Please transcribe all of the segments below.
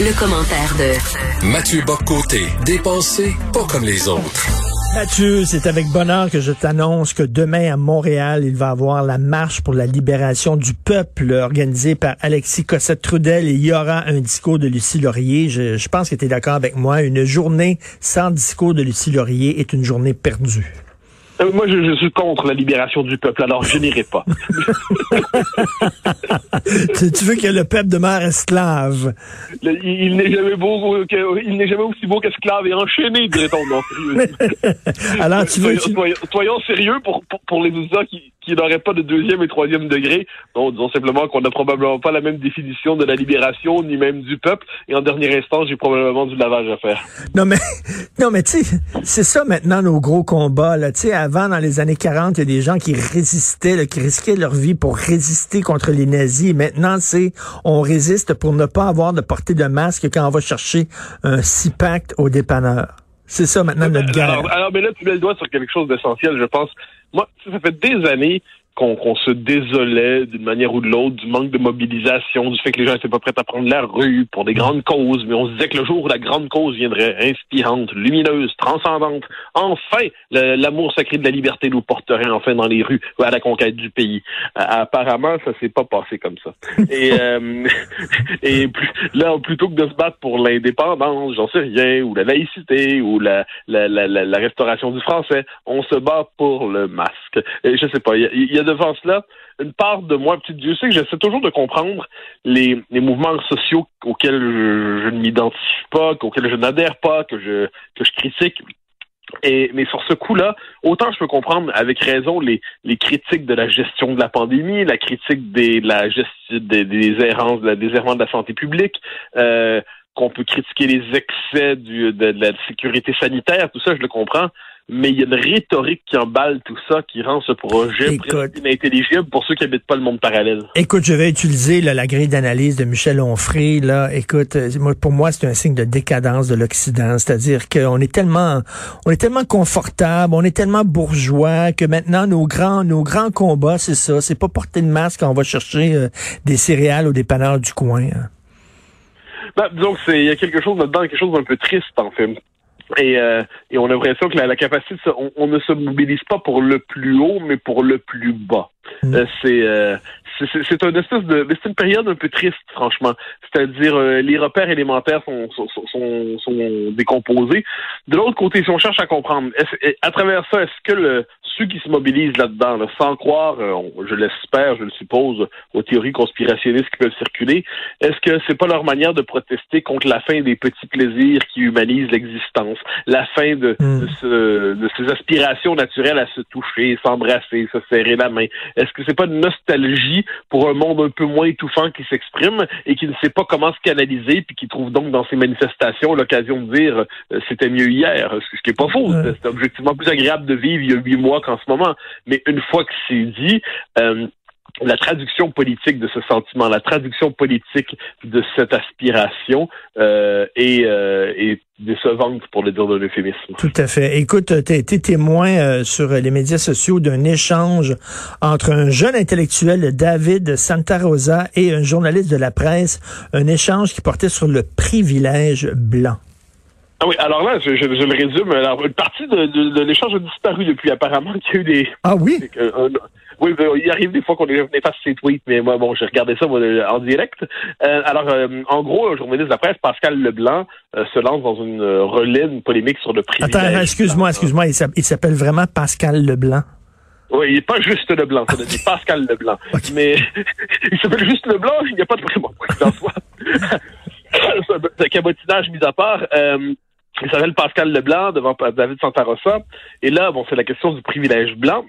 Le commentaire de Mathieu Boccoté, dépensé pas comme les autres. Mathieu, c'est avec bonheur que je t'annonce que demain à Montréal, il va y avoir la marche pour la libération du peuple organisée par Alexis Cossette-Trudel et il y aura un discours de Lucie Laurier. Je, je pense que tu es d'accord avec moi. Une journée sans discours de Lucie Laurier est une journée perdue. Euh, moi, je, je, suis contre la libération du peuple, alors je n'irai pas. tu, tu, veux que le peuple demeure esclave? Le, il, il n'est jamais beau, il n'est jamais aussi beau qu'esclave et enchaîné, dirait-on. Alors, tu veux... Soyons, soyons sérieux pour, pour, pour les auditeurs qui, qui n'auraient pas de deuxième et troisième degré. Non, disons simplement qu'on n'a probablement pas la même définition de la libération, ni même du peuple. Et en dernier instant, j'ai probablement du lavage à faire. Non, mais, non, mais tu sais, c'est ça maintenant nos gros combats, là. Tu sais, avant, dans les années 40, il y a des gens qui résistaient, là, qui risquaient leur vie pour résister contre les nazis. Maintenant, c'est, on résiste pour ne pas avoir de portée de masque quand on va chercher un six-pack au dépanneur. C'est ça maintenant notre guerre. Alors, alors, mais là, tu mets le doigt sur quelque chose d'essentiel, je pense. Moi, ça fait des années qu'on qu se désolait d'une manière ou de l'autre du manque de mobilisation, du fait que les gens n'étaient pas prêts à prendre la rue pour des grandes causes, mais on se disait que le jour où la grande cause viendrait inspirante, lumineuse, transcendante, enfin, l'amour sacré de la liberté nous porterait enfin dans les rues à la conquête du pays. Euh, apparemment, ça s'est pas passé comme ça. Et, euh, là, plutôt que de se battre pour l'indépendance, j'en sais rien, ou la laïcité, ou la, la, la, restauration du français, on se bat pour le masque. Et je sais pas, il y a devant cela une part de moi, petit Dieu sait que j'essaie toujours de comprendre les, mouvements sociaux auxquels je, ne m'identifie pas, auxquels je n'adhère pas, que je, que je critique. Et, mais sur ce coup-là, autant je peux comprendre avec raison les, les critiques de la gestion de la pandémie, la critique des, la des, errances, des errements de la santé publique, euh, qu'on peut critiquer les excès du, de, de la sécurité sanitaire, tout ça, je le comprends mais il y a une rhétorique qui emballe tout ça, qui rend ce projet inintelligible pour ceux qui habitent pas le monde parallèle. Écoute, je vais utiliser là, la grille d'analyse de Michel Onfray. Là, écoute, euh, pour moi, c'est un signe de décadence de l'Occident, c'est-à-dire qu'on est tellement, on est tellement confortable, on est tellement bourgeois que maintenant nos grands, nos grands combats, c'est ça, c'est pas porter de masque quand on va chercher euh, des céréales au dépanneur du coin. Hein. Ben, disons que c'est, il y a quelque chose là-dedans, quelque chose d'un peu triste en fait. Et, euh, et on a l'impression que la, la capacité, on, on, ne se mobilise pas pour le plus haut, mais pour le plus bas. Mm. Euh, c'est euh, c'est une espèce de c'est une période un peu triste franchement c'est-à-dire euh, les repères élémentaires sont sont, sont, sont décomposés de l'autre côté si on cherche à comprendre à travers ça est-ce que le, ceux qui se mobilisent là-dedans là, sans croire euh, je l'espère je le suppose aux théories conspirationnistes qui peuvent circuler est-ce que c'est pas leur manière de protester contre la fin des petits plaisirs qui humanisent l'existence la fin de, mm. de, ce, de ces aspirations naturelles à se toucher s'embrasser se serrer la main? Est-ce que c'est pas une nostalgie pour un monde un peu moins étouffant qui s'exprime et qui ne sait pas comment se canaliser puis qui trouve donc dans ces manifestations l'occasion de dire euh, c'était mieux hier, ce qui est pas faux. C'est objectivement plus agréable de vivre il y a huit mois qu'en ce moment. Mais une fois que c'est dit, euh, la traduction politique de ce sentiment, la traduction politique de cette aspiration euh, est, euh, est décevante pour le dire d'un euphémisme. Tout à fait. Écoute, tu as été témoin sur les médias sociaux d'un échange entre un jeune intellectuel, David Santa Rosa, et un journaliste de la presse, un échange qui portait sur le privilège blanc. Ah oui, alors là, je, je, je le résume. Alors, une partie de, de, de l'échange a disparu depuis apparemment qu'il y a eu des... Ah oui? Un, oui, il arrive des fois qu'on efface ses tweets, mais moi, bon, j'ai regardé ça moi, en direct. Euh, alors, euh, en gros, un journaliste de la presse, Pascal Leblanc, euh, se lance dans une euh, relais, une polémique sur le privilège. Attends, excuse-moi, excuse-moi, il s'appelle vraiment Pascal Leblanc. Oui, il n'est pas juste Leblanc, ça dire Pascal Leblanc. Okay. Mais il s'appelle juste Leblanc, il n'y a pas de vraiment dans soi. C'est un cabotinage mis à part. Euh, il s'appelle Pascal Leblanc devant David Santarossa. Et là, bon, c'est la question du privilège blanc.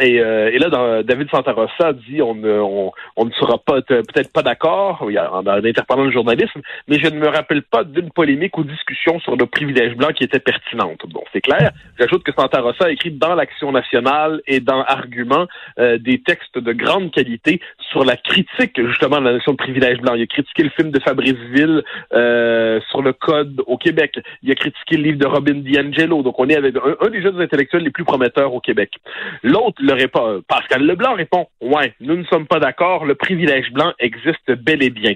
Et, euh, et, là, David Santarossa dit on on, on ne sera pas peut-être pas d'accord en, interpellant le journalisme, mais je ne me rappelle pas d'une polémique ou discussion sur le privilège blanc qui était pertinente. Bon, c'est clair. J'ajoute que Santarossa a écrit dans l'Action nationale et dans Argument euh, des textes de grande qualité sur la critique justement de la notion de privilège blanc. Il a critiqué le film de Fabrice Ville euh, sur le code au Québec. Il a critiqué le livre de Robin DiAngelo. Donc on est avec un, un des jeunes intellectuels les plus prometteurs au Québec. L'autre le répond, Pascal Leblanc répond, ouais, nous ne sommes pas d'accord, le privilège blanc existe bel et bien.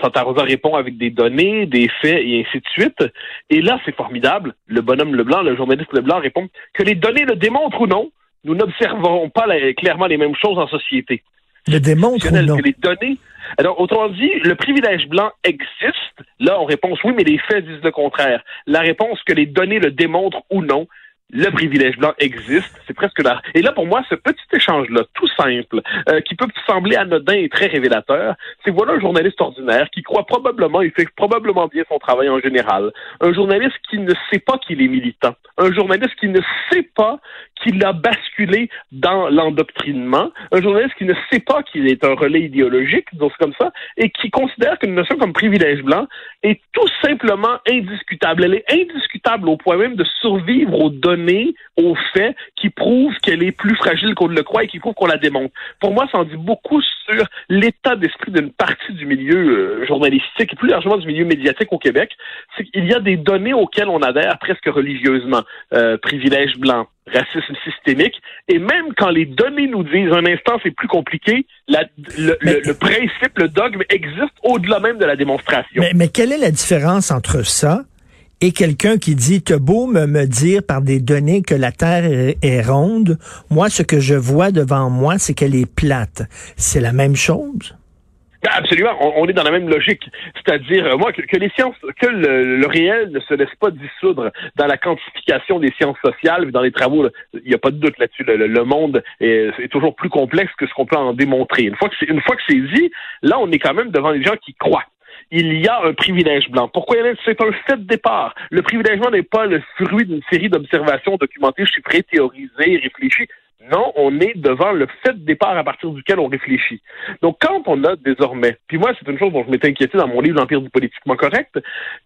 Santa Rosa répond avec des données, des faits et ainsi de suite. Et là, c'est formidable. Le bonhomme Leblanc, le journaliste Leblanc répond que les données le démontrent ou non, nous n'observerons pas clairement les mêmes choses en société. Le démontre ou non? les données. Alors, autrement dit, le privilège blanc existe. Là, on répond oui, mais les faits disent le contraire. La réponse que les données le démontrent ou non, le privilège blanc existe. C'est presque là. Et là, pour moi, ce petit échange-là, tout simple, euh, qui peut sembler anodin et très révélateur, c'est voilà un journaliste ordinaire qui croit probablement, il fait probablement bien son travail en général. Un journaliste qui ne sait pas qu'il est militant. Un journaliste qui ne sait pas qu'il a basculé dans l'endoctrinement. Un journaliste qui ne sait pas qu'il est un relais idéologique, donc comme ça, et qui considère qu'une notion comme privilège blanc est tout simplement indiscutable. Elle est indiscutable au point même de survivre aux données aux faits qui prouvent qu'elle est plus fragile qu'on ne le croit et qui prouvent qu'on la démontre. Pour moi, ça en dit beaucoup sur l'état d'esprit d'une partie du milieu euh, journalistique et plus largement du milieu médiatique au Québec. C'est qu'il y a des données auxquelles on adhère presque religieusement. Euh, privilège blanc, racisme systémique, et même quand les données nous disent un instant c'est plus compliqué, le, principe, le dogme existe au-delà même de la démonstration. mais quelle est la différence entre ça et quelqu'un qui dit, t'as beau me, me, dire par des données que la Terre est, ronde, moi, ce que je vois devant moi, c'est qu'elle est plate. C'est la même chose? Ben, absolument, on, est dans la même logique, c'est-à-dire euh, moi que, les sciences, que le, réel ne se laisse pas dissoudre dans la quantification des sciences sociales, dans les travaux, il n'y a pas de doute là-dessus. Le, monde est, est, toujours plus complexe que ce qu'on peut en démontrer. Une fois que c'est une fois que c'est dit, là on est quand même devant des gens qui croient il y a un privilège blanc. Pourquoi? C'est un fait de départ. Le privilège blanc n'est pas le fruit d'une série d'observations documentées, chiffrées, théorisées, réfléchies. Non, on est devant le fait de départ à partir duquel on réfléchit. Donc, quand on a désormais, puis moi, c'est une chose dont je m'étais inquiété dans mon livre L'Empire du politiquement correct,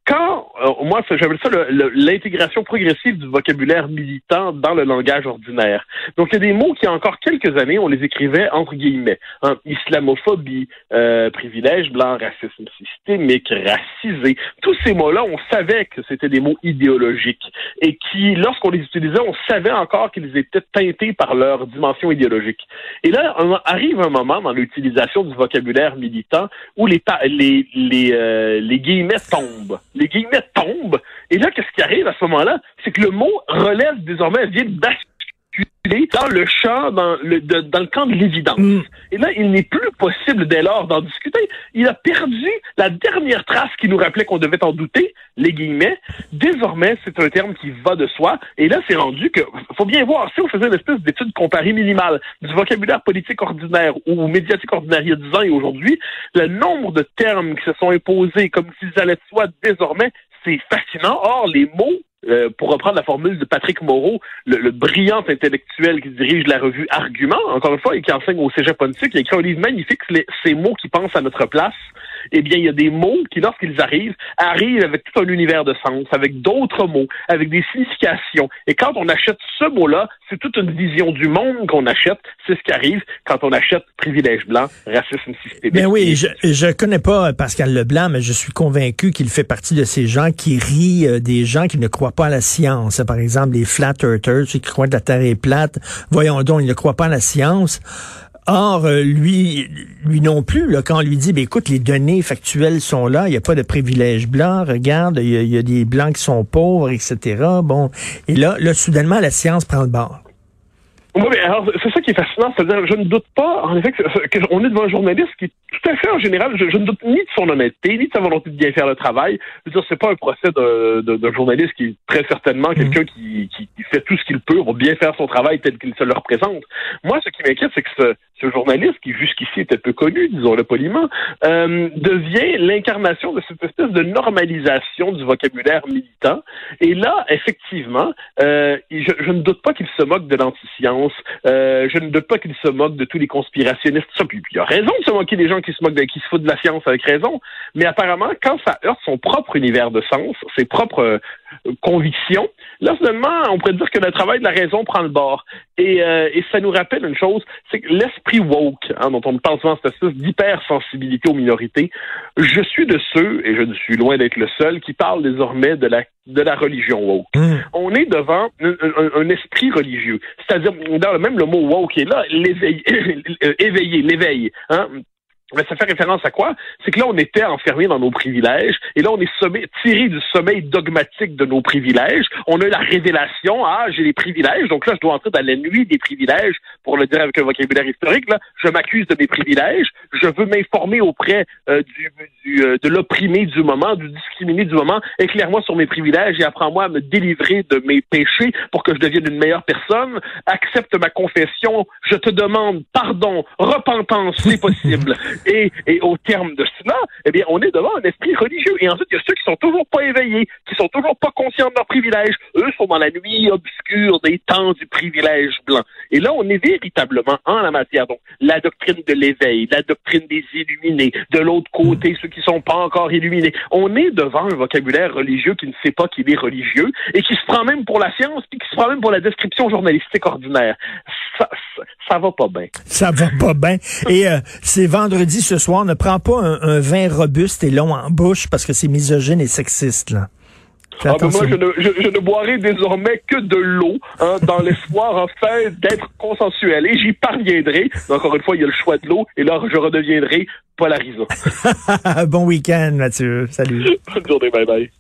quand, euh, moi, j'appelle ça l'intégration progressive du vocabulaire militant dans le langage ordinaire. Donc, il y a des mots qui, il y a encore quelques années, on les écrivait entre guillemets. Hein, islamophobie, euh, privilège blanc, racisme systémique, racisé. Tous ces mots-là, on savait que c'était des mots idéologiques et qui, lorsqu'on les utilisait, on savait encore qu'ils étaient teintés par le leur dimension idéologique. Et là, arrive un moment dans l'utilisation du vocabulaire militant où euh, les guillemets tombent. Les guillemets tombent. Et là, qu'est-ce qui arrive à ce moment-là? C'est que le mot relève désormais, vient basculer dans le champ, dans le, dans le camp de l'évidence. Mm. Et là, il n'est plus possible dès lors d'en discuter. Il a perdu la dernière trace qui nous rappelait qu'on devait en douter, les guillemets. Désormais, c'est un terme qui va de soi. Et là, c'est rendu que, faut bien voir, si on faisait une espèce d'étude comparée minimale du vocabulaire politique ordinaire ou médiatique ordinaire il y a 10 ans et aujourd'hui, le nombre de termes qui se sont imposés comme s'ils allaient de soi désormais, c'est fascinant. Or, les mots euh, pour reprendre la formule de Patrick Moreau, le, brillant intellectuel qui dirige la revue Argument, encore une fois, et qui enseigne au Cégep politique, il a écrit un livre magnifique, ces mots qui pensent à notre place. Eh bien, il y a des mots qui, lorsqu'ils arrivent, arrivent avec tout un univers de sens, avec d'autres mots, avec des significations. Et quand on achète ce mot-là, c'est toute une vision du monde qu'on achète. C'est ce qui arrive quand on achète privilège blanc, racisme systémique. Ben oui, je, je connais pas Pascal Leblanc, mais je suis convaincu qu'il fait partie de ces gens qui rient euh, des gens qui ne croient pas à la science. Par exemple, les flat earthers, ceux qui croient que la Terre est plate. Voyons donc, ils ne croient pas à la science. Or, euh, lui, lui non plus, là, quand on lui dit, ben, écoute, les données factuelles sont là, il n'y a pas de privilège blanc, regarde, il y, a des blancs qui sont pauvres, etc. Bon, et là, là, soudainement, la science prend le bord. Oui, mais alors, c'est ça qui est fascinant, c'est-à-dire, je ne doute pas, en effet, qu'on est devant un journaliste qui, tout à fait, en général, je, ne doute ni de son honnêteté, ni de sa volonté de bien faire le travail. Je veux dire, c'est pas un procès d'un journaliste qui est très certainement mm. quelqu'un qui, qui, fait tout ce qu'il peut pour bien faire son travail tel qu'il se le représente. Moi, ce qui m'inquiète, c'est que ce journaliste qui jusqu'ici était peu connu, disons-le poliment, euh, devient l'incarnation de cette espèce de normalisation du vocabulaire militant. Et là, effectivement, euh, je, ne doute pas qu'il se moque de l'anti-science, euh, je ne doute pas qu'il se moque de tous les conspirationnistes. Il a raison de se moquer des gens qui se moquent, qui se foutent de la science avec raison. Mais apparemment, quand ça heurte son propre univers de sens, ses propres convictions, là, finalement, on pourrait dire que le travail de la raison prend le bord. Et, euh, et ça nous rappelle une chose, c'est que l'esprit woke, hein, dont on parle souvent, cette espèce d'hypersensibilité aux minorités, je suis de ceux, et je ne suis loin d'être le seul, qui parle désormais de la de la religion woke. Mmh. On est devant un, un, un esprit religieux. C'est-à-dire, même le mot woke est là, l'éveil, éveillé, l'éveil. Hein? Mais ça fait référence à quoi? C'est que là, on était enfermés dans nos privilèges, et là, on est tiré du sommeil dogmatique de nos privilèges. On a eu la révélation, ah, j'ai des privilèges, donc là, je dois entrer dans la nuit des privilèges, pour le dire avec un vocabulaire historique, là, je m'accuse de mes privilèges, je veux m'informer auprès euh, du, du euh, de l'opprimé du moment, du discriminé du moment, éclaire-moi sur mes privilèges et apprends-moi à me délivrer de mes péchés pour que je devienne une meilleure personne, accepte ma confession, je te demande pardon, repentance, c'est possible. Et, et au terme de cela, eh bien, on est devant un esprit religieux. Et ensuite, il y a ceux qui sont toujours pas éveillés, qui sont toujours pas conscients de leurs privilèges. Eux sont dans la nuit obscure des temps du privilège blanc. Et là, on est véritablement en la matière. Donc, la doctrine de l'éveil, la doctrine des illuminés, de l'autre côté, ceux qui sont pas encore illuminés. On est devant un vocabulaire religieux qui ne sait pas qu'il est religieux et qui se prend même pour la science, puis qui se prend même pour la description journalistique ordinaire. Ça, ça, va pas bien. Ça va pas bien. Et euh, c'est vendredi ce soir, ne prends pas un, vin robuste et long en bouche parce que c'est misogyne et sexiste, là. Ah, ben moi, je ne, je, ne, boirai désormais que de l'eau, hein, dans l'espoir, enfin, d'être consensuel. Et j'y parviendrai. Encore une fois, il y a le choix de l'eau, et là, je redeviendrai polarisant. bon week-end, Mathieu. Salut. Bonne journée, bye bye.